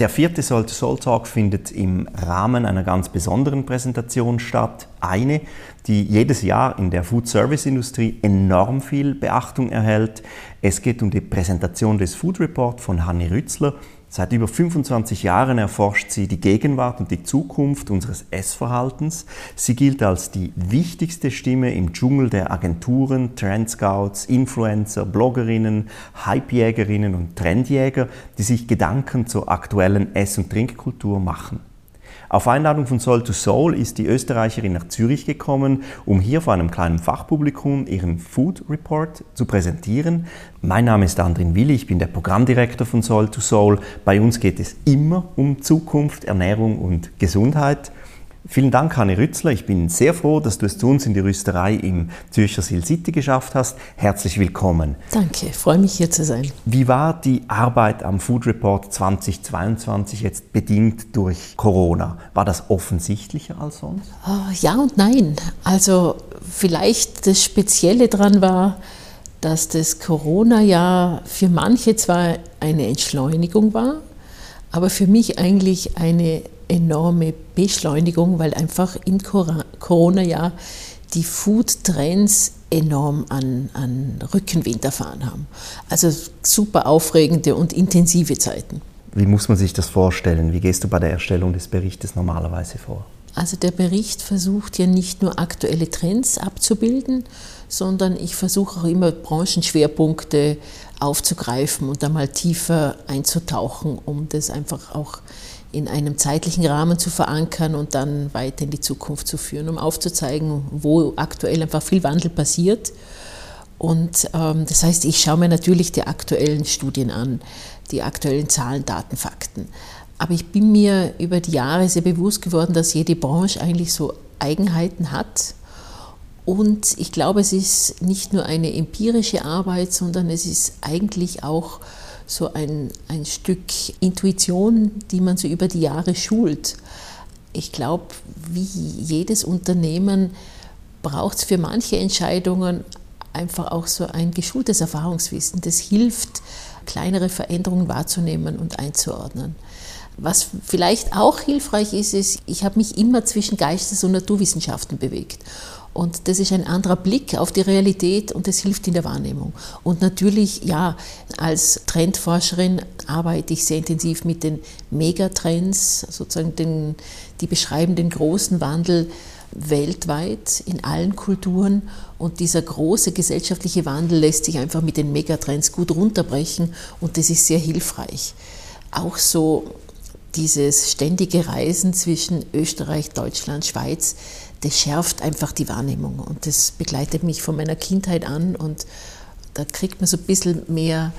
Der vierte Soul to Soul Talk findet im Rahmen einer ganz besonderen Präsentation statt. Eine, die jedes Jahr in der Food Service Industrie enorm viel Beachtung erhält. Es geht um die Präsentation des Food Report von Hanni Rützler, Seit über 25 Jahren erforscht sie die Gegenwart und die Zukunft unseres Essverhaltens. Sie gilt als die wichtigste Stimme im Dschungel der Agenturen, Trendscouts, Influencer, Bloggerinnen, Hypejägerinnen und Trendjäger, die sich Gedanken zur aktuellen Ess- und Trinkkultur machen. Auf Einladung von Soul to Soul ist die Österreicherin nach Zürich gekommen, um hier vor einem kleinen Fachpublikum ihren Food Report zu präsentieren. Mein Name ist Andrin Willi, ich bin der Programmdirektor von Soul to Soul. Bei uns geht es immer um Zukunft, Ernährung und Gesundheit. Vielen Dank, Hanne Rützler. Ich bin sehr froh, dass du es zu uns in die Rüsterei im Zürcher Sil City geschafft hast. Herzlich willkommen. Danke, freue mich hier zu sein. Wie war die Arbeit am Food Report 2022 jetzt bedingt durch Corona? War das offensichtlicher als sonst? Ah, ja und nein. Also vielleicht das Spezielle daran war, dass das Corona-Jahr für manche zwar eine Entschleunigung war, aber für mich eigentlich eine enorme Beschleunigung, weil einfach im Corona-Jahr die Food-Trends enorm an, an Rückenwind erfahren haben. Also super aufregende und intensive Zeiten. Wie muss man sich das vorstellen? Wie gehst du bei der Erstellung des Berichtes normalerweise vor? Also der Bericht versucht ja nicht nur aktuelle Trends abzubilden, sondern ich versuche auch immer Branchenschwerpunkte aufzugreifen und da mal tiefer einzutauchen, um das einfach auch in einem zeitlichen Rahmen zu verankern und dann weiter in die Zukunft zu führen, um aufzuzeigen, wo aktuell einfach viel Wandel passiert. Und ähm, das heißt, ich schaue mir natürlich die aktuellen Studien an, die aktuellen Zahlen, Daten, Fakten. Aber ich bin mir über die Jahre sehr bewusst geworden, dass jede Branche eigentlich so Eigenheiten hat. Und ich glaube, es ist nicht nur eine empirische Arbeit, sondern es ist eigentlich auch so ein, ein Stück Intuition, die man so über die Jahre schult. Ich glaube, wie jedes Unternehmen braucht es für manche Entscheidungen einfach auch so ein geschultes Erfahrungswissen. Das hilft, kleinere Veränderungen wahrzunehmen und einzuordnen. Was vielleicht auch hilfreich ist, ist, ich habe mich immer zwischen Geistes- und Naturwissenschaften bewegt. Und das ist ein anderer Blick auf die Realität und das hilft in der Wahrnehmung. Und natürlich, ja, als Trendforscherin arbeite ich sehr intensiv mit den Megatrends, sozusagen den, die beschreiben den großen Wandel weltweit in allen Kulturen. Und dieser große gesellschaftliche Wandel lässt sich einfach mit den Megatrends gut runterbrechen und das ist sehr hilfreich. Auch so dieses ständige Reisen zwischen Österreich, Deutschland, Schweiz, das schärft einfach die Wahrnehmung. Und das begleitet mich von meiner Kindheit an und da kriegt man so ein bisschen mehr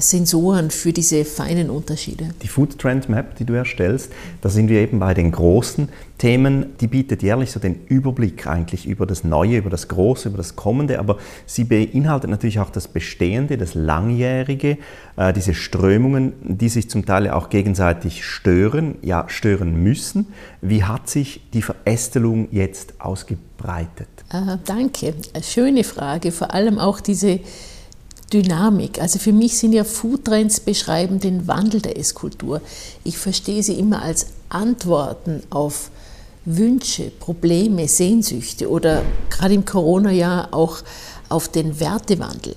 Sensoren für diese feinen Unterschiede. Die Food Trend Map, die du erstellst, da sind wir eben bei den großen Themen. Die bietet jährlich so den Überblick eigentlich über das Neue, über das Große, über das Kommende, aber sie beinhaltet natürlich auch das Bestehende, das Langjährige, äh, diese Strömungen, die sich zum Teil auch gegenseitig stören, ja stören müssen. Wie hat sich die Verästelung jetzt ausgebreitet? Äh, danke, schöne Frage, vor allem auch diese Dynamik. Also für mich sind ja Foodtrends beschreiben den Wandel der Esskultur. Ich verstehe sie immer als Antworten auf Wünsche, Probleme, Sehnsüchte oder gerade im Corona-Jahr auch auf den Wertewandel.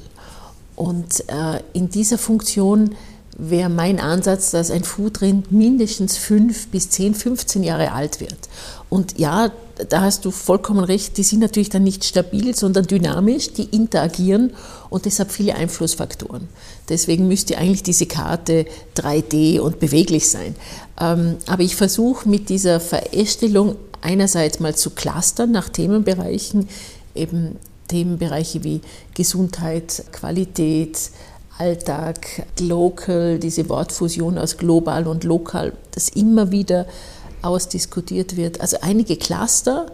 Und äh, in dieser Funktion wäre mein Ansatz, dass ein Foodtrend mindestens fünf bis zehn, 15 Jahre alt wird. Und ja, da hast du vollkommen recht, die sind natürlich dann nicht stabil, sondern dynamisch, die interagieren und deshalb viele Einflussfaktoren. Deswegen müsste eigentlich diese Karte 3D und beweglich sein. Ähm, aber ich versuche mit dieser Verästelung einerseits mal zu clustern nach Themenbereichen, eben Themenbereiche wie Gesundheit, Qualität, Alltag, Local, diese Wortfusion aus global und lokal, das immer wieder ausdiskutiert wird. Also einige Cluster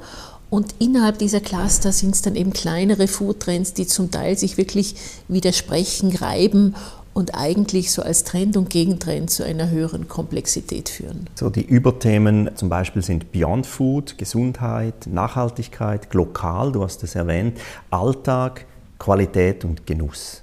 und innerhalb dieser Cluster sind es dann eben kleinere Foodtrends, die zum Teil sich wirklich widersprechen, reiben und eigentlich so als Trend und Gegentrend zu einer höheren Komplexität führen. So die Überthemen zum Beispiel sind Beyond Food, Gesundheit, Nachhaltigkeit, lokal, du hast es erwähnt, Alltag, Qualität und Genuss.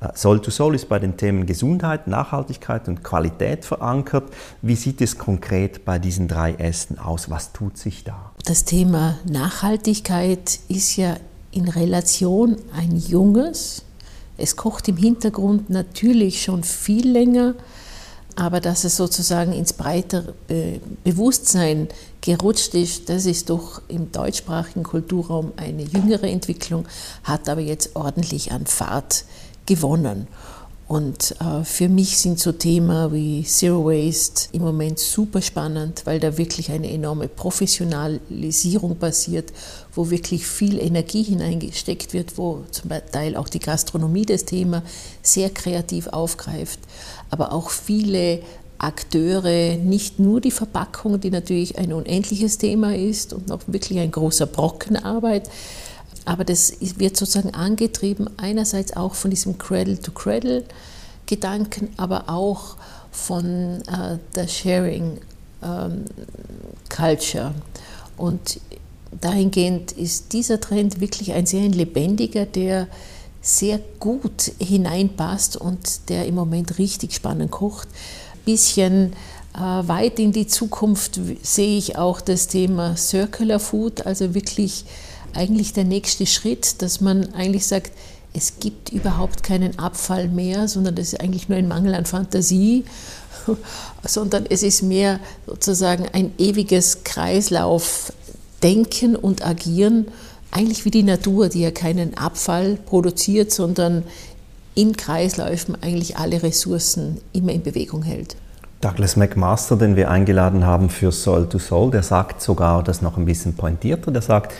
Äh, Soul to Soul ist bei den Themen Gesundheit, Nachhaltigkeit und Qualität verankert. Wie sieht es konkret bei diesen drei Ästen aus? Was tut sich da? Das Thema Nachhaltigkeit ist ja in Relation ein junges. Es kocht im Hintergrund natürlich schon viel länger, aber dass es sozusagen ins breitere Bewusstsein gerutscht ist, das ist doch im deutschsprachigen Kulturraum eine jüngere Entwicklung, hat aber jetzt ordentlich an Fahrt gewonnen. Und äh, für mich sind so Themen wie Zero Waste im Moment super spannend, weil da wirklich eine enorme Professionalisierung passiert, wo wirklich viel Energie hineingesteckt wird, wo zum Teil auch die Gastronomie das Thema sehr kreativ aufgreift, aber auch viele Akteure, nicht nur die Verpackung, die natürlich ein unendliches Thema ist und noch wirklich ein großer Brockenarbeit, aber das wird sozusagen angetrieben einerseits auch von diesem Cradle-to-Cradle-Gedanken, aber auch von äh, der Sharing-Culture. Ähm, Und dahingehend ist dieser Trend wirklich ein sehr lebendiger, der sehr gut hineinpasst und der im Moment richtig spannend kocht. Ein bisschen äh, weit in die Zukunft sehe ich auch das Thema Circular Food, also wirklich eigentlich der nächste Schritt, dass man eigentlich sagt, es gibt überhaupt keinen Abfall mehr, sondern das ist eigentlich nur ein Mangel an Fantasie, sondern es ist mehr sozusagen ein ewiges Kreislaufdenken und Agieren, eigentlich wie die Natur, die ja keinen Abfall produziert, sondern in Kreisläufen eigentlich alle Ressourcen immer in Bewegung hält. Douglas McMaster, den wir eingeladen haben für Soul to Soul, der sagt sogar das noch ein bisschen pointierter, der sagt,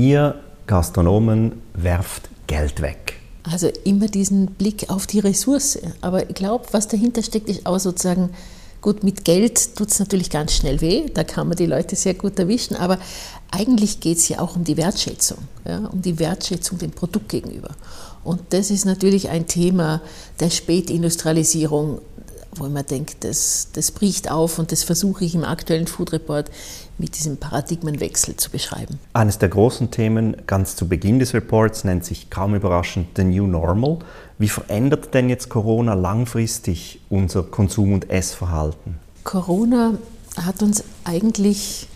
Ihr Gastronomen werft Geld weg. Also immer diesen Blick auf die Ressource. Aber ich glaube, was dahinter steckt, ist auch sozusagen, gut, mit Geld tut es natürlich ganz schnell weh, da kann man die Leute sehr gut erwischen, aber eigentlich geht es ja auch um die Wertschätzung, ja, um die Wertschätzung dem Produkt gegenüber. Und das ist natürlich ein Thema der Spätindustrialisierung, wo man denkt, das, das bricht auf und das versuche ich im aktuellen Food Report mit diesem Paradigmenwechsel zu beschreiben. Eines der großen Themen ganz zu Beginn des Reports nennt sich kaum überraschend The New Normal. Wie verändert denn jetzt Corona langfristig unser Konsum- und Essverhalten? Corona hat uns eigentlich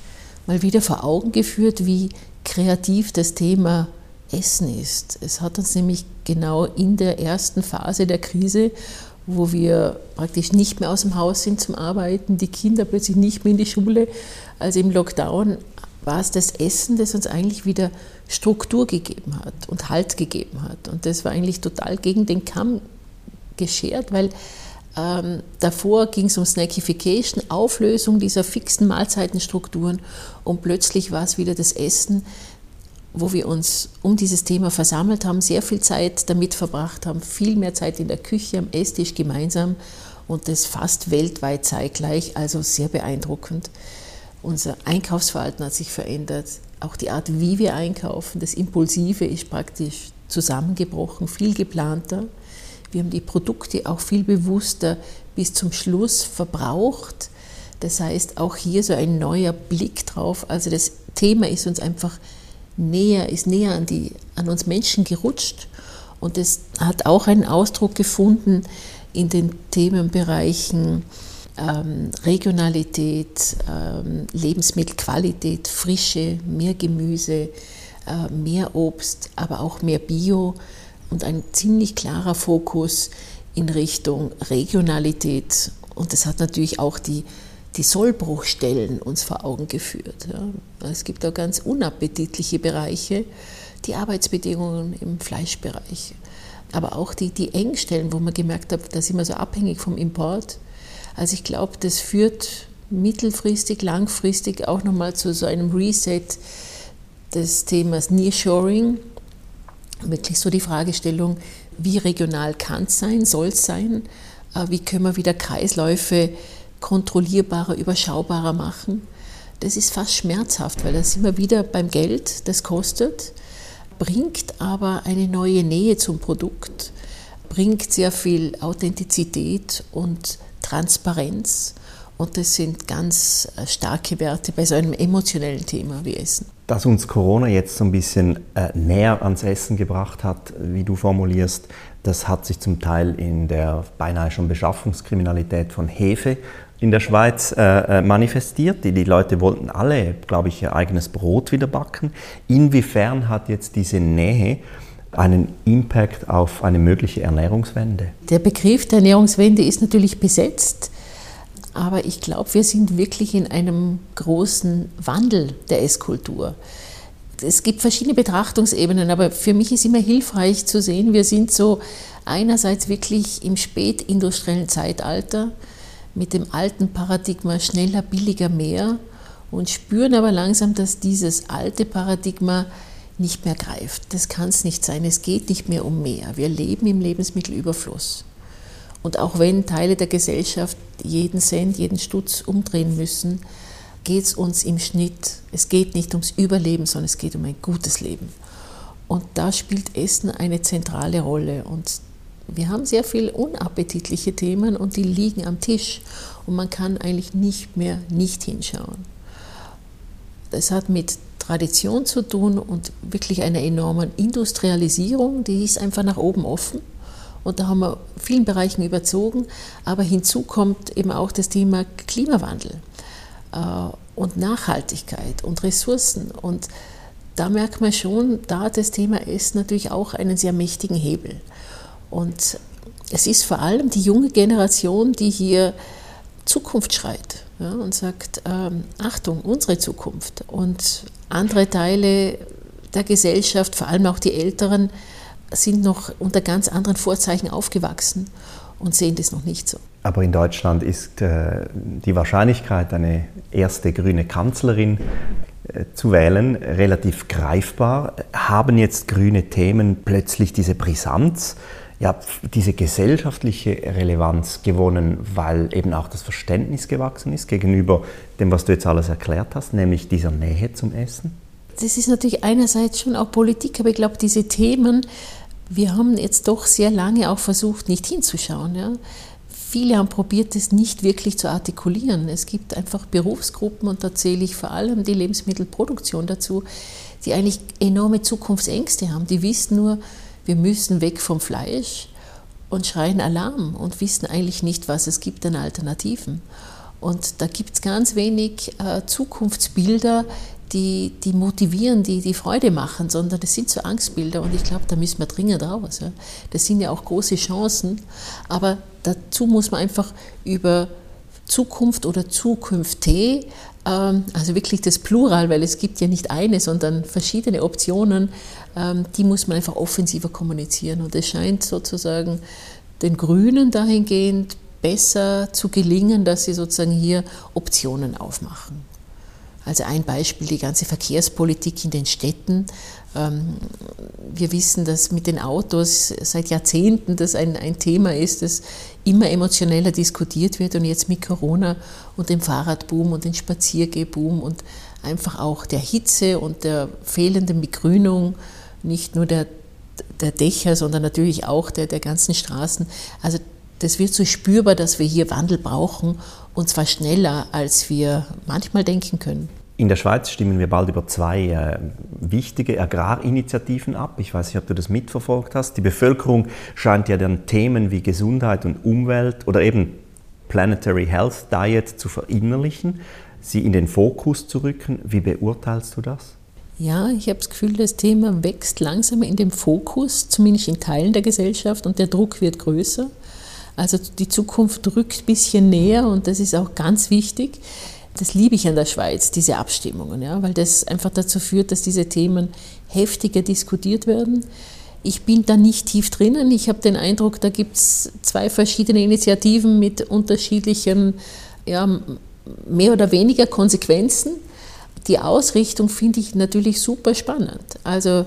mal wieder vor Augen geführt, wie kreativ das Thema Essen ist. Es hat uns nämlich genau in der ersten Phase der Krise wo wir praktisch nicht mehr aus dem Haus sind zum Arbeiten, die Kinder plötzlich nicht mehr in die Schule. Also im Lockdown war es das Essen, das uns eigentlich wieder Struktur gegeben hat und Halt gegeben hat. Und das war eigentlich total gegen den Kamm geschert, weil ähm, davor ging es um Snackification, Auflösung dieser fixen Mahlzeitenstrukturen und plötzlich war es wieder das Essen, wo wir uns um dieses Thema versammelt haben, sehr viel Zeit damit verbracht haben, viel mehr Zeit in der Küche, am Esstisch gemeinsam und das fast weltweit zeitgleich, also sehr beeindruckend. Unser Einkaufsverhalten hat sich verändert, auch die Art, wie wir einkaufen, das Impulsive ist praktisch zusammengebrochen, viel geplanter. Wir haben die Produkte auch viel bewusster bis zum Schluss verbraucht. Das heißt, auch hier so ein neuer Blick drauf. Also das Thema ist uns einfach näher, ist näher an, die, an uns Menschen gerutscht. Und es hat auch einen Ausdruck gefunden in den Themenbereichen ähm, Regionalität, ähm, Lebensmittelqualität, Frische, mehr Gemüse, äh, mehr Obst, aber auch mehr Bio und ein ziemlich klarer Fokus in Richtung Regionalität. Und das hat natürlich auch die die Sollbruchstellen uns vor Augen geführt. Ja. Es gibt auch ganz unappetitliche Bereiche, die Arbeitsbedingungen im Fleischbereich, aber auch die, die Engstellen, wo man gemerkt hat, da sind wir so abhängig vom Import. Also ich glaube, das führt mittelfristig, langfristig auch nochmal zu so einem Reset des Themas Nearshoring. Wirklich so die Fragestellung, wie regional kann es sein, soll es sein, äh, wie können wir wieder Kreisläufe kontrollierbarer, überschaubarer machen. Das ist fast schmerzhaft, weil da sind wir wieder beim Geld, das kostet, bringt aber eine neue Nähe zum Produkt, bringt sehr viel Authentizität und Transparenz Und das sind ganz äh, starke Werte bei so einem emotionellen Thema wie Essen. Dass uns Corona jetzt so ein bisschen äh, näher ans Essen gebracht hat, wie du formulierst, das hat sich zum Teil in der beinahe schon Beschaffungskriminalität von Hefe in der Schweiz äh, äh manifestiert. Die, die, Leute wollten alle, glaube ich, ihr eigenes Brot wieder backen. Inwiefern hat jetzt diese Nähe einen Impact auf eine mögliche Ernährungswende? Der Begriff der Ernährungswende ist natürlich besetzt. Aber ich glaube, wir sind wirklich in einem großen Wandel der Esskultur. Es gibt verschiedene Betrachtungsebenen, aber für mich ist immer hilfreich zu sehen, wir sind so einerseits wirklich im spätindustriellen Zeitalter mit dem alten Paradigma schneller, billiger, mehr und spüren aber langsam, dass dieses alte Paradigma nicht mehr greift. Das kann es nicht sein. Es geht nicht mehr um mehr. Wir leben im Lebensmittelüberfluss. Und auch wenn Teile der Gesellschaft jeden Cent, jeden Stutz umdrehen müssen, geht es uns im Schnitt, es geht nicht ums Überleben, sondern es geht um ein gutes Leben. Und da spielt Essen eine zentrale Rolle. Und wir haben sehr viele unappetitliche Themen und die liegen am Tisch. Und man kann eigentlich nicht mehr nicht hinschauen. Das hat mit Tradition zu tun und wirklich einer enormen Industrialisierung, die ist einfach nach oben offen. Und da haben wir vielen Bereichen überzogen. Aber hinzu kommt eben auch das Thema Klimawandel äh, und Nachhaltigkeit und Ressourcen. Und da merkt man schon, da das Thema Essen natürlich auch einen sehr mächtigen Hebel. Und es ist vor allem die junge Generation, die hier Zukunft schreit ja, und sagt, ähm, Achtung, unsere Zukunft. Und andere Teile der Gesellschaft, vor allem auch die Älteren, sind noch unter ganz anderen Vorzeichen aufgewachsen und sehen das noch nicht so. Aber in Deutschland ist äh, die Wahrscheinlichkeit, eine erste grüne Kanzlerin äh, zu wählen, relativ greifbar. Haben jetzt grüne Themen plötzlich diese Brisanz, ja, diese gesellschaftliche Relevanz gewonnen, weil eben auch das Verständnis gewachsen ist gegenüber dem, was du jetzt alles erklärt hast, nämlich dieser Nähe zum Essen? Das ist natürlich einerseits schon auch Politik, aber ich glaube, diese Themen wir haben jetzt doch sehr lange auch versucht, nicht hinzuschauen. Ja. Viele haben probiert, das nicht wirklich zu artikulieren. Es gibt einfach Berufsgruppen, und da zähle ich vor allem die Lebensmittelproduktion dazu, die eigentlich enorme Zukunftsängste haben. Die wissen nur, wir müssen weg vom Fleisch und schreien Alarm und wissen eigentlich nicht, was es gibt an Alternativen. Und da gibt es ganz wenig äh, Zukunftsbilder, die, die motivieren, die, die Freude machen, sondern das sind so Angstbilder und ich glaube, da müssen wir dringend raus. Ja. Das sind ja auch große Chancen, aber dazu muss man einfach über Zukunft oder Zukünfte, ähm, also wirklich das Plural, weil es gibt ja nicht eine, sondern verschiedene Optionen, ähm, die muss man einfach offensiver kommunizieren und es scheint sozusagen den Grünen dahingehend besser zu gelingen, dass sie sozusagen hier Optionen aufmachen. Also ein Beispiel, die ganze Verkehrspolitik in den Städten. Ähm, wir wissen, dass mit den Autos seit Jahrzehnten das ein, ein Thema ist, das immer emotioneller diskutiert wird und jetzt mit Corona und dem Fahrradboom und dem Spaziergehboom und einfach auch der Hitze und der fehlenden Begrünung, nicht nur der, der Dächer, sondern natürlich auch der, der ganzen Straßen. Also das wird so spürbar, dass wir hier Wandel brauchen und zwar schneller, als wir manchmal denken können. In der Schweiz stimmen wir bald über zwei äh, wichtige Agrarinitiativen ab. Ich weiß nicht, ob du das mitverfolgt hast. Die Bevölkerung scheint ja dann Themen wie Gesundheit und Umwelt oder eben Planetary Health Diet zu verinnerlichen, sie in den Fokus zu rücken. Wie beurteilst du das? Ja, ich habe das Gefühl, das Thema wächst langsam in den Fokus, zumindest in Teilen der Gesellschaft, und der Druck wird größer. Also die Zukunft rückt ein bisschen näher und das ist auch ganz wichtig. Das liebe ich an der Schweiz, diese Abstimmungen, ja, weil das einfach dazu führt, dass diese Themen heftiger diskutiert werden. Ich bin da nicht tief drinnen. Ich habe den Eindruck, da gibt es zwei verschiedene Initiativen mit unterschiedlichen, ja, mehr oder weniger Konsequenzen. Die Ausrichtung finde ich natürlich super spannend. Also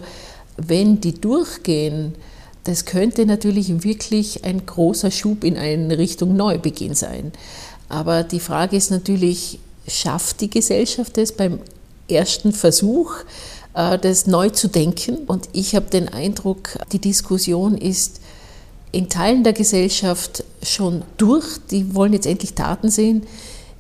wenn die durchgehen, das könnte natürlich wirklich ein großer Schub in eine Richtung Neubeginn sein. Aber die Frage ist natürlich, schafft die Gesellschaft es beim ersten Versuch, äh, das neu zu denken? Und ich habe den Eindruck, die Diskussion ist in Teilen der Gesellschaft schon durch. Die wollen jetzt endlich Taten sehen.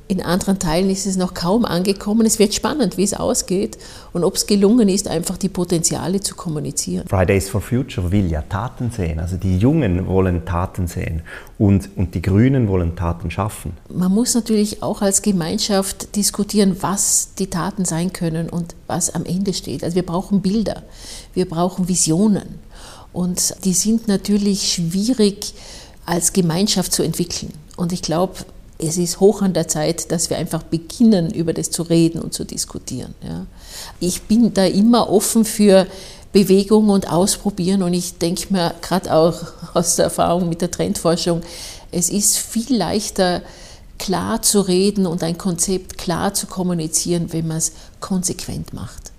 In anderen Teilen ist es noch kaum angekommen. Es wird spannend, wie es ausgeht und ob es gelungen ist, einfach die Potenziale zu kommunizieren. Fridays for Future will ja Taten sehen. Also die Jungen wollen Taten sehen und, und die Grünen wollen Taten schaffen. Man muss natürlich auch als Gemeinschaft diskutieren, was die Taten sein können und was am Ende steht. Also wir brauchen Bilder, wir brauchen Visionen und die sind natürlich schwierig als Gemeinschaft zu entwickeln. Und ich glaube, es ist hoch an der Zeit, dass wir einfach beginnen, über das zu reden und zu diskutieren. Ja. Ich bin da immer offen für Bewegung und Ausprobieren und ich denke mir gerade auch aus der Erfahrung mit der Trendforschung, es ist viel leichter, klar zu reden und ein Konzept klar zu kommunizieren, wenn man es konsequent macht.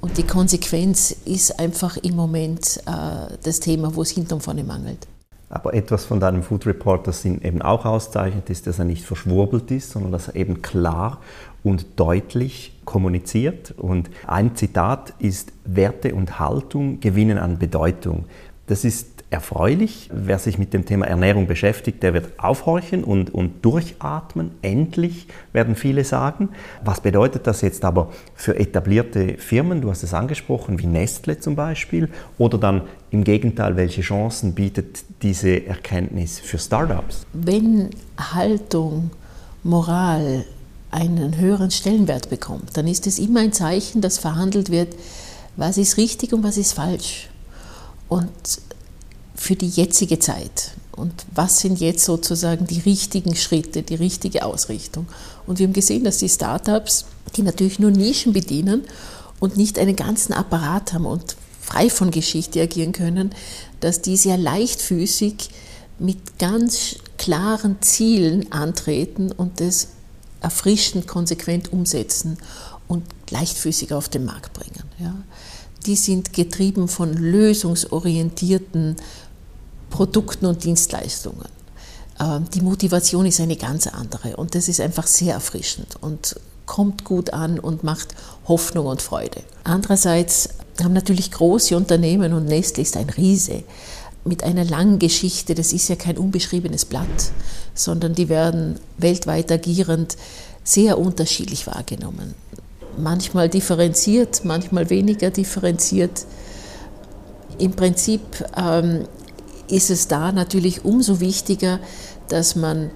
Und die Konsequenz ist einfach im Moment äh, das Thema, wo es hinten und vorne mangelt. Aber etwas von deinem Food Report, das ihn eben auch auszeichnet, ist, dass er nicht verschwurbelt ist, sondern dass er eben klar und deutlich kommuniziert. Und ein Zitat ist, Werte und Haltung gewinnen an Bedeutung. Das ist erfreulich. Wer sich mit dem Thema Ernährung beschäftigt, der wird aufhorchen und, und durchatmen. Endlich, werden viele sagen. Was bedeutet das jetzt aber für etablierte Firmen? Du hast es angesprochen, wie Nestle zum Beispiel. Oder dann im Gegenteil, welche Chancen bietet diese Erkenntnis für Startups? Wenn Haltung, Moral einen höheren Stellenwert bekommt, dann ist es immer ein Zeichen, dass verhandelt wird, was ist richtig und was ist falsch. Und für die jetzige Zeit und was sind jetzt sozusagen die richtigen Schritte, die richtige Ausrichtung. Und wir haben gesehen, dass die Startups, die natürlich nur Nischen bedienen und nicht einen ganzen Apparat haben und frei von Geschichte agieren können, dass die sehr leichtfüßig mit ganz klaren Zielen antreten und das erfrischend konsequent umsetzen und leichtfüßig auf den Markt bringen. Ja. Die sind getrieben von lösungsorientierten Produkten und Dienstleistungen. Ähm, die Motivation ist eine ganz andere und das ist einfach sehr erfrischend und kommt gut an und macht Hoffnung und Freude. Andererseits haben natürlich große Unternehmen und Nestle ist ein Riese mit einer langen Geschichte, das ist ja kein unbeschriebenes Blatt, sondern die werden weltweit agierend sehr unterschiedlich wahrgenommen. Manchmal differenziert, manchmal weniger differenziert. Im Prinzip ähm, ist es da natürlich umso wichtiger, dass man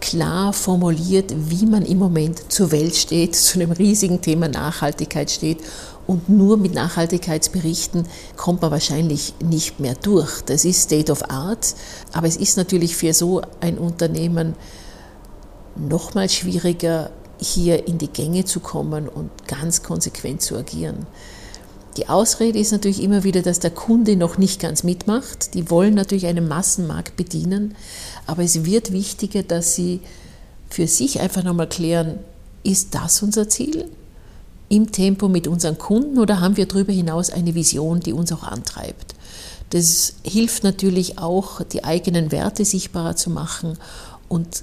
klar formuliert, wie man im Moment zur Welt steht, zu einem riesigen Thema Nachhaltigkeit steht. Und nur mit Nachhaltigkeitsberichten kommt man wahrscheinlich nicht mehr durch. Das ist State of Art, aber es ist natürlich für so ein Unternehmen noch mal schwieriger, hier in die Gänge zu kommen und ganz konsequent zu agieren. Die Ausrede ist natürlich immer wieder, dass der Kunde noch nicht ganz mitmacht. Die wollen natürlich einen Massenmarkt bedienen, aber es wird wichtiger, dass sie für sich einfach nochmal klären, ist das unser Ziel? Im Tempo mit unseren Kunden oder haben wir darüber hinaus eine Vision, die uns auch antreibt? Das hilft natürlich auch, die eigenen Werte sichtbarer zu machen und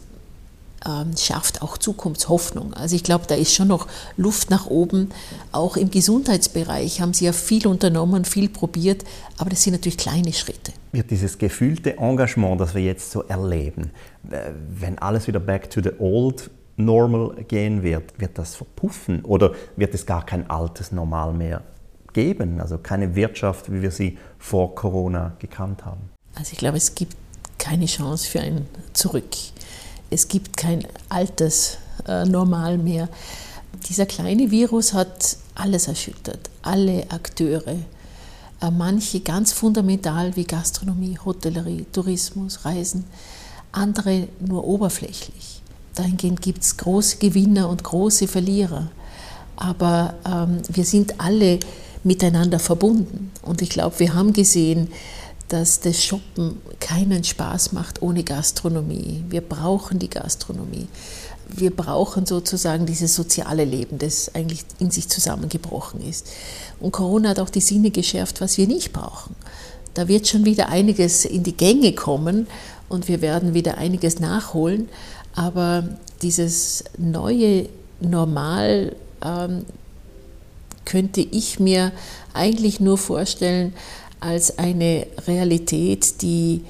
ähm, schafft auch Zukunftshoffnung. Also ich glaube, da ist schon noch Luft nach oben. Auch im Gesundheitsbereich haben Sie ja viel unternommen, viel probiert, aber das sind natürlich kleine Schritte. Wird dieses gefühlte Engagement, das wir jetzt so erleben, wenn alles wieder back to the old normal gehen wird, wird das verpuffen oder wird es gar kein altes Normal mehr geben? Also keine Wirtschaft, wie wir sie vor Corona gekannt haben? Also ich glaube, es gibt keine Chance für ein Zurück es gibt kein altes äh, Normal mehr. Dieser kleine Virus hat alles erschüttert, alle Akteure, äh, manche ganz fundamental wie Gastronomie, Hotellerie, Tourismus, Reisen, andere nur oberflächlich. Dahingehend gibt es große Gewinner und große Verlierer. Aber ähm, wir sind alle miteinander verbunden. Und ich glaube, wir haben gesehen, dass das Shoppen keinen Spaß macht ohne Gastronomie. Wir brauchen die Gastronomie. Wir brauchen sozusagen dieses soziale Leben, das eigentlich in sich zusammengebrochen ist. Und Corona hat auch die Sinne geschärft, was wir nicht brauchen. Da wird schon wieder einiges in die Gänge kommen und wir werden wieder einiges nachholen. Aber dieses neue Normal ähm, könnte ich mir eigentlich nur vorstellen als eine Realität, die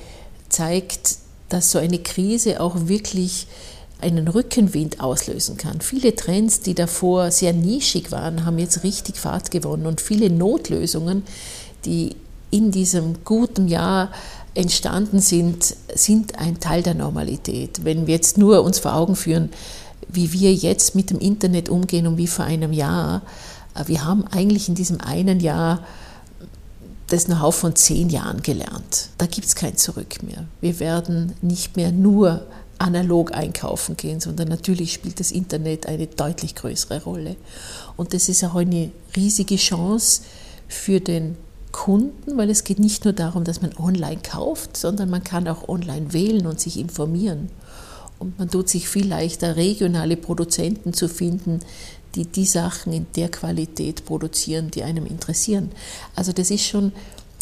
zeigt, dass so eine Krise auch wirklich einen Rückenwind auslösen kann. Viele Trends, die davor sehr nischig waren, haben jetzt richtig Fahrt gewonnen und viele Notlösungen, die in diesem guten Jahr entstanden sind, sind ein Teil der Normalität. Wenn wir jetzt nur uns vor Augen führen, wie wir jetzt mit dem Internet umgehen und wie vor einem Jahr, äh, wir haben eigentlich in diesem einen Jahr das Know-how von zehn Jahren gelernt. Da gibt es kein Zurück mehr. Wir werden nicht mehr nur analog einkaufen gehen, sondern natürlich spielt das Internet eine deutlich größere Rolle. Und das ist auch eine riesige Chance für den Kunden, weil es geht nicht nur darum, dass man online kauft, sondern man kann auch online wählen und sich informieren. Und man tut sich viel leichter, regionale Produzenten zu finden, die die Sachen in der Qualität produzieren, die einem interessieren. Also das ist schon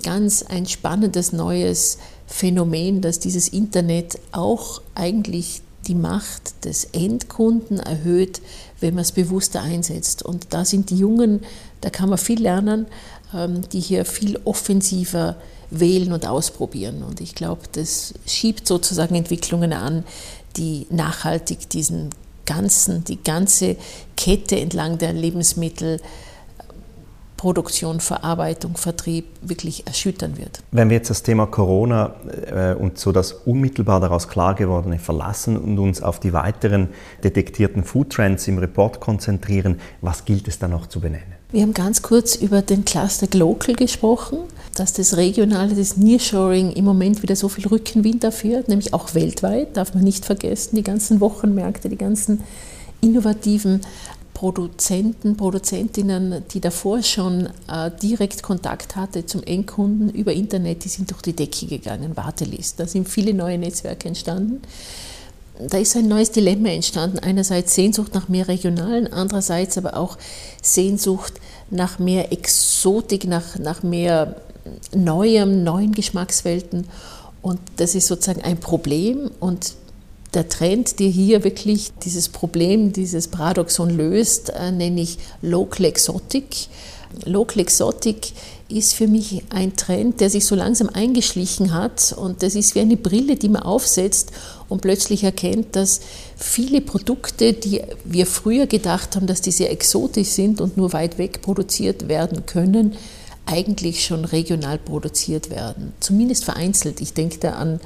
ganz ein spannendes neues Phänomen, dass dieses Internet auch eigentlich die Macht des Endkunden erhöht, wenn man es bewusster einsetzt. Und da sind die Jungen, da kann man viel lernen, ähm, die hier viel offensiver wählen und ausprobieren. Und ich glaube, das schiebt sozusagen Entwicklungen an, die nachhaltig diesen ganzen, die ganze Kette entlang der Lebensmittel Produktion, Verarbeitung, Vertrieb wirklich erschüttern wird. Wenn wir jetzt das Thema Corona äh, und so das unmittelbar daraus klar gewordene verlassen und uns auf die weiteren detektierten Food Trends im Report konzentrieren, was gilt es da noch zu benennen? Wir haben ganz kurz über den Cluster Local gesprochen, dass das regionale, das Nearshoring im Moment wieder so viel Rückenwind erfährt, nämlich auch weltweit, darf man nicht vergessen, die ganzen Wochenmärkte, die ganzen innovativen Produzenten, Produzentinnen, die davor schon äh, direkt Kontakt hatte zum Endkunden über Internet, die sind durch die Decke gegangen, Wartelist. Da sind viele neue Netzwerke entstanden. Da ist ein neues Dilemma entstanden. Einerseits Sehnsucht nach mehr Regionalen, andererseits aber auch Sehnsucht nach mehr Exotik, nach, nach mehr Neuem, neuen Geschmackswelten. Und das ist sozusagen ein Problem. Und der Trend, der hier wirklich dieses Problem, dieses Paradoxon löst, äh, nenne ich Local Exotic. Local Exotic ist für mich ein Trend, der sich so langsam eingeschlichen hat und das ist wie eine Brille, die man aufsetzt und plötzlich erkennt, dass viele Produkte, die wir früher gedacht haben, dass die sehr exotisch sind und nur weit weg produziert werden können, eigentlich schon regional produziert werden. Zumindest vereinzelt. Ich denke da an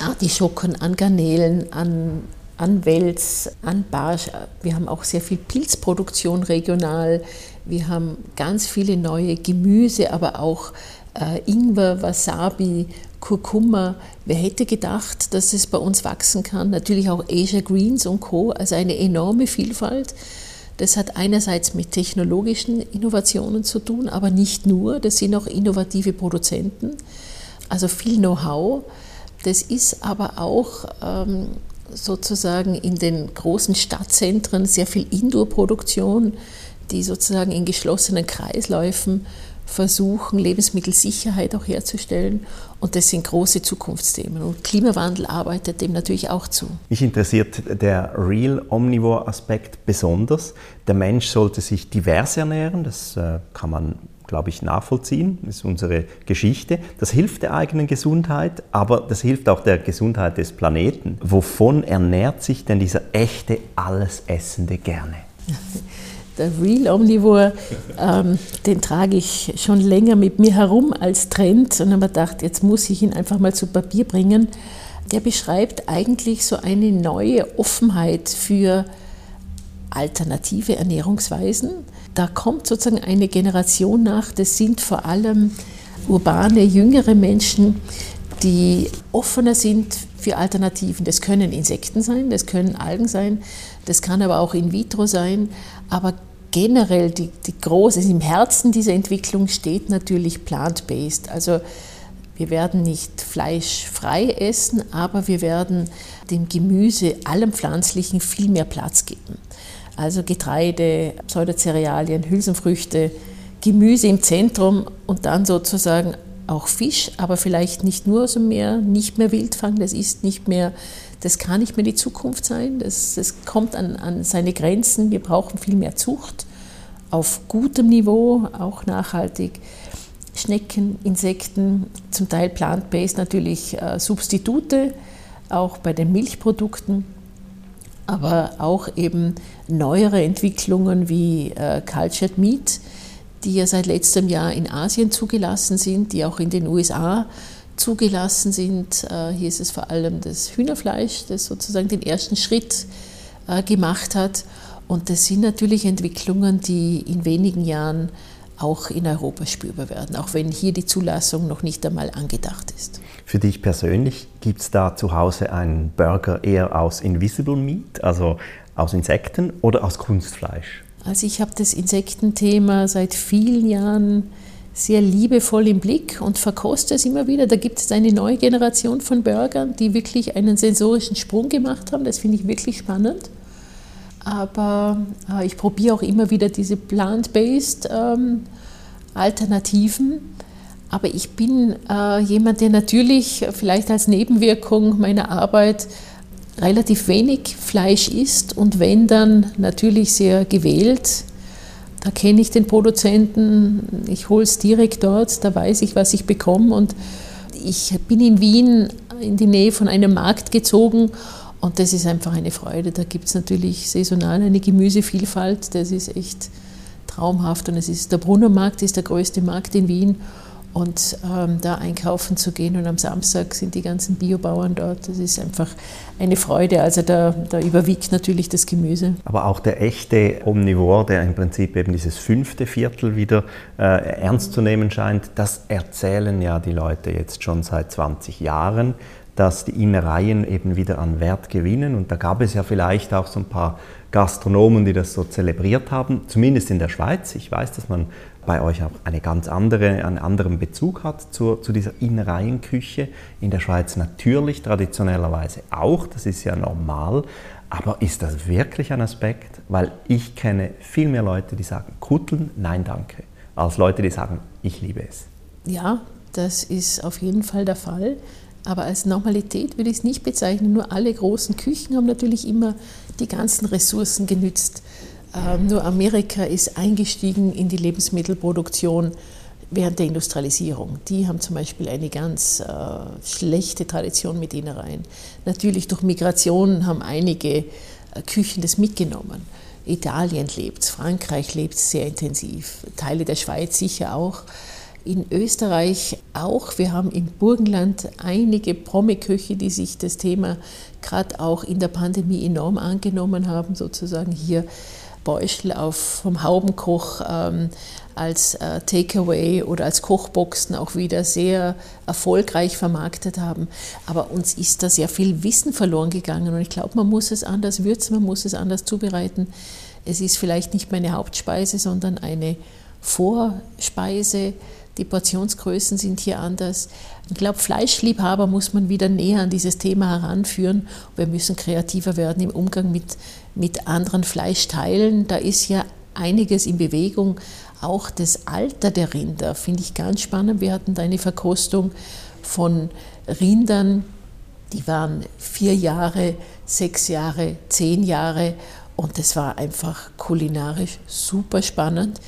Artischocken, an Garnelen, an, an Wels, an Barsch. Wir haben auch sehr viel Pilzproduktion regional. Wir haben ganz viele neue Gemüse, aber auch äh, Ingwer, Wasabi, Kurkuma. Wer hätte gedacht, dass es bei uns wachsen kann? Natürlich auch Asia Greens und Co. Also eine enorme Vielfalt. Das hat einerseits mit technologischen Innovationen zu tun, aber nicht nur. Das sind auch innovative Produzenten, also viel Know-how. Das ist aber auch ähm, sozusagen in den großen Stadtzentren sehr viel Indoor-Produktion, die sozusagen in geschlossenen Kreisläufen versuchen, Lebensmittelsicherheit auch herzustellen. Und das sind große Zukunftsthemen. Und Klimawandel arbeitet dem natürlich auch zu. Mich interessiert der Real Omnivore-Aspekt besonders. Der Mensch sollte sich divers ernähren, das äh, kann man glaube ich, nachvollziehen. Das ist unsere Geschichte. Das hilft der eigenen Gesundheit, aber das hilft auch der Gesundheit des Planeten. Wovon ernährt sich denn dieser echte Allesessende gerne? der Real Omnivore, ähm, den trage ich schon länger mit mir herum als Trend und habe mir gedacht, jetzt muss ich ihn einfach mal zu Papier bringen. Der beschreibt eigentlich so eine neue Offenheit für alternative Ernährungsweisen. Da kommt sozusagen eine Generation nach, das sind vor allem urbane, jüngere Menschen, die offener sind für Alternativen. Das können Insekten sein, das können Algen sein, das kann aber auch in vitro sein. Aber generell die, die große, im Herzen dieser Entwicklung steht natürlich plant-based. Also wir werden nicht fleischfrei essen, aber wir werden dem Gemüse, allem Pflanzlichen viel mehr Platz geben. Also Getreide, Pseudocerealien, Hülsenfrüchte, Gemüse im Zentrum und dann sozusagen auch Fisch, aber vielleicht nicht nur so mehr, nicht mehr Wildfang, das ist nicht mehr das kann nicht mehr die Zukunft sein. Das, das kommt an, an seine Grenzen. Wir brauchen viel mehr Zucht auf gutem Niveau, auch nachhaltig. Schnecken, Insekten, zum Teil plant-based natürlich äh, Substitute, auch bei den Milchprodukten. Aber auch eben neuere Entwicklungen wie äh, Cultured Meat, die ja seit letztem Jahr in Asien zugelassen sind, die auch in den USA zugelassen sind. Äh, hier ist es vor allem das Hühnerfleisch, das sozusagen den ersten Schritt äh, gemacht hat. Und das sind natürlich Entwicklungen, die in wenigen Jahren auch in Europa spürbar werden, auch wenn hier die Zulassung noch nicht einmal angedacht ist. Für dich persönlich gibt es da zu Hause einen Burger eher aus Invisible Meat, also aus Insekten oder aus Kunstfleisch? Also ich habe das Insektenthema seit vielen Jahren sehr liebevoll im Blick und verkoste es immer wieder. Da gibt es eine neue Generation von Burgern, die wirklich einen sensorischen Sprung gemacht haben. Das finde ich wirklich spannend. Aber äh, ich probiere auch immer wieder diese plant-based ähm, Alternativen. Aber ich bin äh, jemand, der natürlich vielleicht als Nebenwirkung meiner Arbeit relativ wenig Fleisch isst und wenn dann natürlich sehr gewählt. Da kenne ich den Produzenten, ich hole es direkt dort, da weiß ich, was ich bekomme. Und ich bin in Wien in die Nähe von einem Markt gezogen und das ist einfach eine Freude. Da gibt es natürlich saisonal eine Gemüsevielfalt, das ist echt traumhaft. Und es ist der Brunnermarkt ist der größte Markt in Wien. Und ähm, da einkaufen zu gehen und am Samstag sind die ganzen Biobauern dort. Das ist einfach eine Freude. Also da, da überwiegt natürlich das Gemüse. Aber auch der echte Omnivore, der im Prinzip eben dieses fünfte Viertel wieder äh, ernst zu nehmen scheint, das erzählen ja die Leute jetzt schon seit 20 Jahren dass die Innereien eben wieder an Wert gewinnen. Und da gab es ja vielleicht auch so ein paar Gastronomen, die das so zelebriert haben, zumindest in der Schweiz. Ich weiß, dass man bei euch auch eine ganz andere, einen anderen Bezug hat zur, zu dieser Innereienküche. In der Schweiz natürlich traditionellerweise auch, das ist ja normal. Aber ist das wirklich ein Aspekt? Weil ich kenne viel mehr Leute, die sagen, Kutteln, nein danke, als Leute, die sagen, ich liebe es. Ja, das ist auf jeden Fall der Fall. Aber als Normalität würde ich es nicht bezeichnen. Nur alle großen Küchen haben natürlich immer die ganzen Ressourcen genützt. Ähm, nur Amerika ist eingestiegen in die Lebensmittelproduktion während der Industrialisierung. Die haben zum Beispiel eine ganz äh, schlechte Tradition mit Innereien. Natürlich durch Migration haben einige äh, Küchen das mitgenommen. Italien lebt Frankreich lebt sehr intensiv, Teile der Schweiz sicher auch in Österreich auch. Wir haben im Burgenland einige Promi-Köche, die sich das Thema gerade auch in der Pandemie enorm angenommen haben, sozusagen hier Beuschel auf, vom Haubenkoch ähm, als äh, Takeaway oder als Kochboxen auch wieder sehr erfolgreich vermarktet haben. Aber uns ist da sehr viel Wissen verloren gegangen und ich glaube, man muss es anders würzen, man muss es anders zubereiten. Es ist vielleicht nicht meine Hauptspeise, sondern eine Vorspeise die Portionsgrößen sind hier anders. Ich glaube, Fleischliebhaber muss man wieder näher an dieses Thema heranführen. Wir müssen kreativer werden im Umgang mit, mit anderen Fleischteilen. Da ist ja einiges in Bewegung. Auch das Alter der Rinder finde ich ganz spannend. Wir hatten da eine Verkostung von Rindern, die waren vier Jahre, sechs Jahre, zehn Jahre und das war einfach kulinarisch super spannend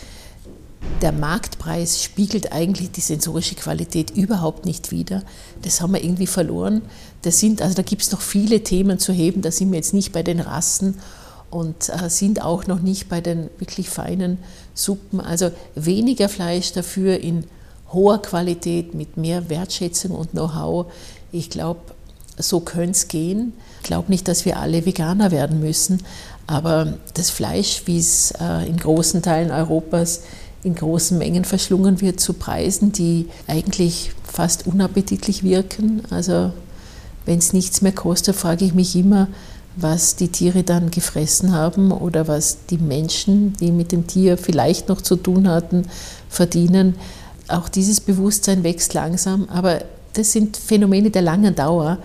der Marktpreis spiegelt eigentlich die sensorische Qualität überhaupt nicht wider. Das haben wir irgendwie verloren. Das sind, also da gibt es noch viele Themen zu heben. Da sind wir jetzt nicht bei den Rassen und äh, sind auch noch nicht bei den wirklich feinen Suppen. Also weniger Fleisch dafür in hoher Qualität mit mehr Wertschätzung und Know-how. Ich glaube, so könnte es gehen. Ich glaube nicht, dass wir alle Veganer werden müssen, aber das Fleisch, wie es äh, in großen Teilen Europas in großen Mengen verschlungen wird zu Preisen, die eigentlich fast unappetitlich wirken. Also wenn es nichts mehr kostet, frage ich mich immer, was die Tiere dann gefressen haben oder was die Menschen, die mit dem Tier vielleicht noch zu tun hatten, verdienen. Auch dieses Bewusstsein wächst langsam, aber das sind Phänomene der langen Dauer.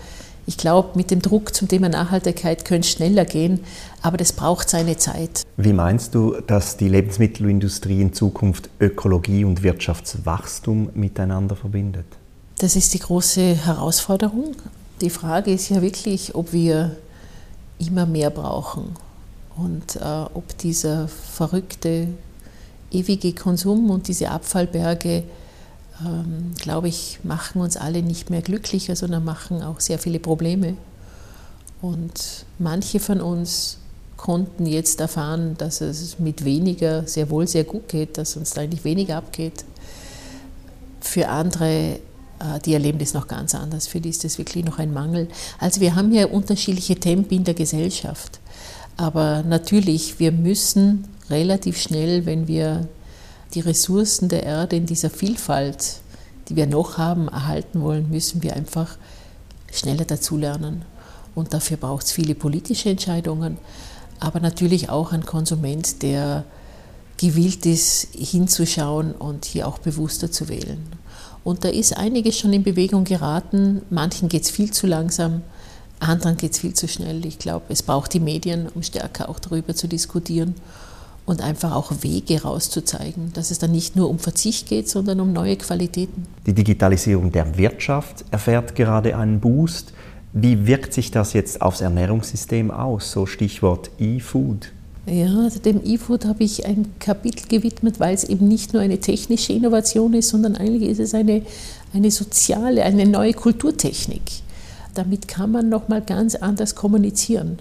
Ich glaube, mit dem Druck zum Thema Nachhaltigkeit könnte es schneller gehen, aber das braucht seine Zeit. Wie meinst du, dass die Lebensmittelindustrie in Zukunft Ökologie und Wirtschaftswachstum miteinander verbindet? Das ist die große Herausforderung. Die Frage ist ja wirklich, ob wir immer mehr brauchen und äh, ob dieser verrückte, ewige Konsum und diese Abfallberge ähm, glaube ich, machen uns alle nicht mehr glücklicher, sondern machen auch sehr viele Probleme. Und manche von uns konnten jetzt erfahren, dass es mit weniger sehr wohl sehr gut geht, dass uns da eigentlich weniger abgeht. Für andere, äh, die erleben das noch ganz anders. Für die ist das wirklich noch ein Mangel. Also wir haben ja unterschiedliche Tempi in der Gesellschaft. Aber natürlich, wir müssen relativ schnell, wenn wir die Ressourcen der Erde in dieser Vielfalt, die wir noch haben, erhalten wollen, müssen wir einfach schneller dazulernen. Und dafür braucht es viele politische Entscheidungen, aber natürlich auch ein Konsument, der gewillt ist, hinzuschauen und hier auch bewusster zu wählen. Und da ist einiges schon in Bewegung geraten. Manchen geht es viel zu langsam, anderen geht es viel zu schnell. Ich glaube, es braucht die Medien, um stärker auch darüber zu diskutieren und einfach auch Wege rauszuzeigen, dass es dann nicht nur um Verzicht geht, sondern um neue Qualitäten. Die Digitalisierung der Wirtschaft erfährt gerade einen Boost. Wie wirkt sich das jetzt aufs Ernährungssystem aus? So Stichwort E-Food. Ja, also dem E-Food habe ich ein Kapitel gewidmet, weil es eben nicht nur eine technische Innovation ist, sondern eigentlich ist es eine, eine soziale, eine neue Kulturtechnik. Damit kann man nochmal ganz anders kommunizieren.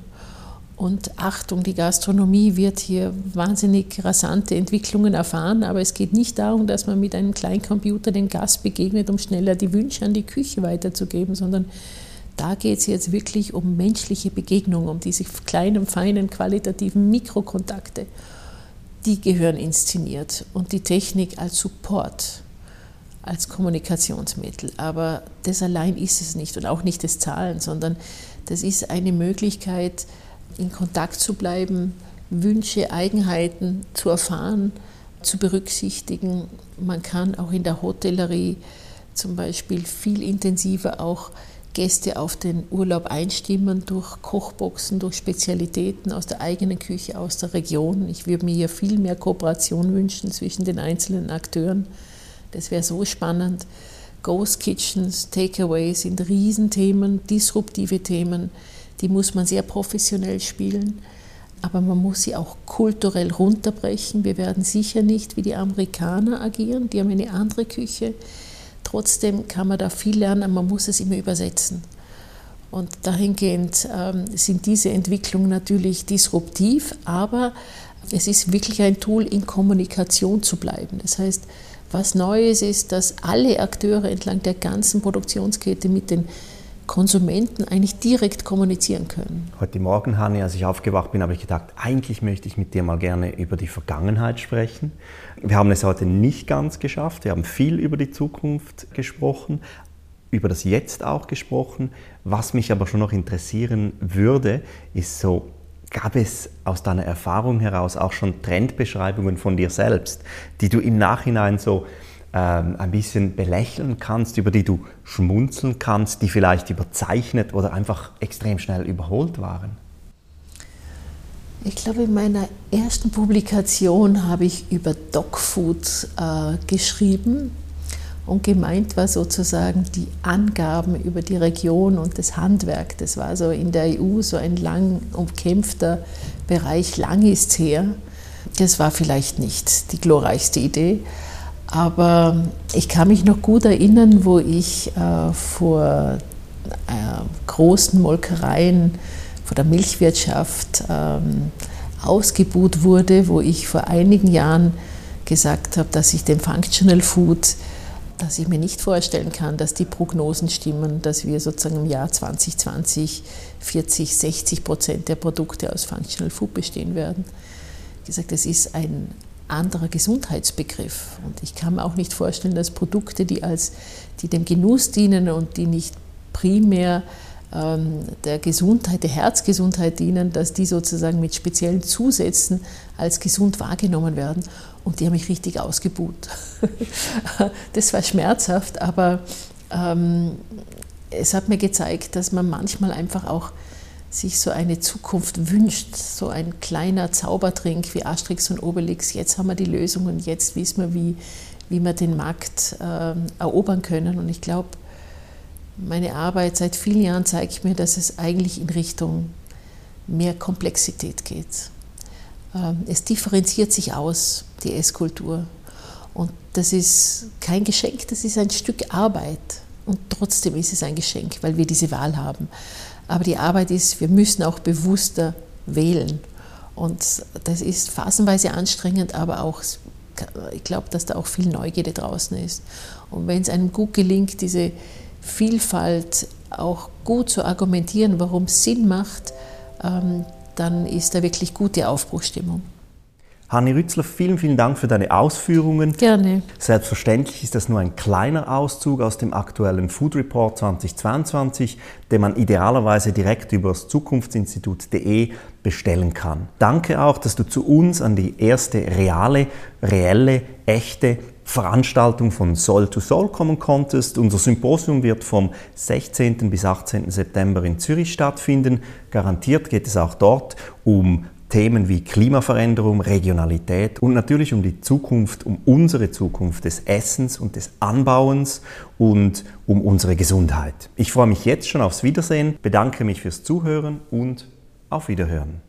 Und Achtung, die Gastronomie wird hier wahnsinnig rasante Entwicklungen erfahren, aber es geht nicht darum, dass man mit einem kleinen Computer dem Gast begegnet, um schneller die Wünsche an die Küche weiterzugeben, sondern da geht es jetzt wirklich um menschliche Begegnungen, um diese kleinen, feinen, qualitativen Mikrokontakte. Die gehören inszeniert und die Technik als Support, als Kommunikationsmittel. Aber das allein ist es nicht und auch nicht das Zahlen, sondern das ist eine Möglichkeit, in Kontakt zu bleiben, Wünsche, Eigenheiten zu erfahren, zu berücksichtigen. Man kann auch in der Hotellerie zum Beispiel viel intensiver auch Gäste auf den Urlaub einstimmen durch Kochboxen, durch Spezialitäten aus der eigenen Küche, aus der Region. Ich würde mir hier viel mehr Kooperation wünschen zwischen den einzelnen Akteuren. Das wäre so spannend. Ghost Kitchens, Takeaways sind Riesenthemen, disruptive Themen die muss man sehr professionell spielen, aber man muss sie auch kulturell runterbrechen. Wir werden sicher nicht wie die Amerikaner agieren, die haben eine andere Küche. Trotzdem kann man da viel lernen, man muss es immer übersetzen. Und dahingehend ähm, sind diese Entwicklungen natürlich disruptiv, aber es ist wirklich ein Tool, in Kommunikation zu bleiben. Das heißt, was Neues ist, dass alle Akteure entlang der ganzen Produktionskette mit den Konsumenten eigentlich direkt kommunizieren können. Heute Morgen, Hanni, als ich aufgewacht bin, habe ich gedacht, eigentlich möchte ich mit dir mal gerne über die Vergangenheit sprechen. Wir haben es heute nicht ganz geschafft. Wir haben viel über die Zukunft gesprochen, über das Jetzt auch gesprochen. Was mich aber schon noch interessieren würde, ist so, gab es aus deiner Erfahrung heraus auch schon Trendbeschreibungen von dir selbst, die du im Nachhinein so ähm, ein bisschen belächeln kannst, über die du schmunzeln kannst, die vielleicht überzeichnet oder einfach extrem schnell überholt waren? Ich glaube, in meiner ersten Publikation habe ich über Dogfood äh, geschrieben und gemeint war sozusagen die Angaben über die Region und das Handwerk. Das war so in der EU so ein lang umkämpfter Bereich, lang ist her. Das war vielleicht nicht die glorreichste Idee, aber ich kann mich noch gut erinnern, wo ich äh, vor äh, großen Molkereien, vor der Milchwirtschaft ähm, ausgebuht wurde, wo ich vor einigen Jahren gesagt habe, dass ich dem Functional Food, dass ich mir nicht vorstellen kann, dass die Prognosen stimmen, dass wir sozusagen im Jahr 2020 40, 60 Prozent der Produkte aus Functional Food bestehen werden. Ich gesagt, es ist ein anderer Gesundheitsbegriff. Und ich kann mir auch nicht vorstellen, dass Produkte, die, als, die dem Genuss dienen und die nicht primär ähm, der Gesundheit, der Herzgesundheit dienen, dass die sozusagen mit speziellen Zusätzen als gesund wahrgenommen werden. Und die haben mich richtig ausgebuht. das war schmerzhaft, aber ähm, es hat mir gezeigt, dass man manchmal einfach auch sich so eine Zukunft wünscht, so ein kleiner Zaubertrink wie Asterix und Obelix. Jetzt haben wir die Lösung und jetzt wissen wir, wie, wie wir den Markt äh, erobern können. Und ich glaube, meine Arbeit seit vielen Jahren zeigt mir, dass es eigentlich in Richtung mehr Komplexität geht. Ähm, es differenziert sich aus, die Esskultur. Und das ist kein Geschenk, das ist ein Stück Arbeit. Und trotzdem ist es ein Geschenk, weil wir diese Wahl haben. Aber die Arbeit ist, wir müssen auch bewusster wählen. Und das ist phasenweise anstrengend, aber auch, ich glaube, dass da auch viel Neugierde draußen ist. Und wenn es einem gut gelingt, diese Vielfalt auch gut zu argumentieren, warum es Sinn macht, ähm, dann ist da wirklich gute Aufbruchstimmung. Hanni Rützler, vielen, vielen Dank für deine Ausführungen. Gerne. Selbstverständlich ist das nur ein kleiner Auszug aus dem aktuellen Food Report 2022, den man idealerweise direkt über das Zukunftsinstitut.de bestellen kann. Danke auch, dass du zu uns an die erste reale, reelle, echte Veranstaltung von Soul to Soul kommen konntest. Unser Symposium wird vom 16. bis 18. September in Zürich stattfinden. Garantiert geht es auch dort um Themen wie Klimaveränderung, Regionalität und natürlich um die Zukunft, um unsere Zukunft des Essens und des Anbauens und um unsere Gesundheit. Ich freue mich jetzt schon aufs Wiedersehen, bedanke mich fürs Zuhören und auf Wiederhören.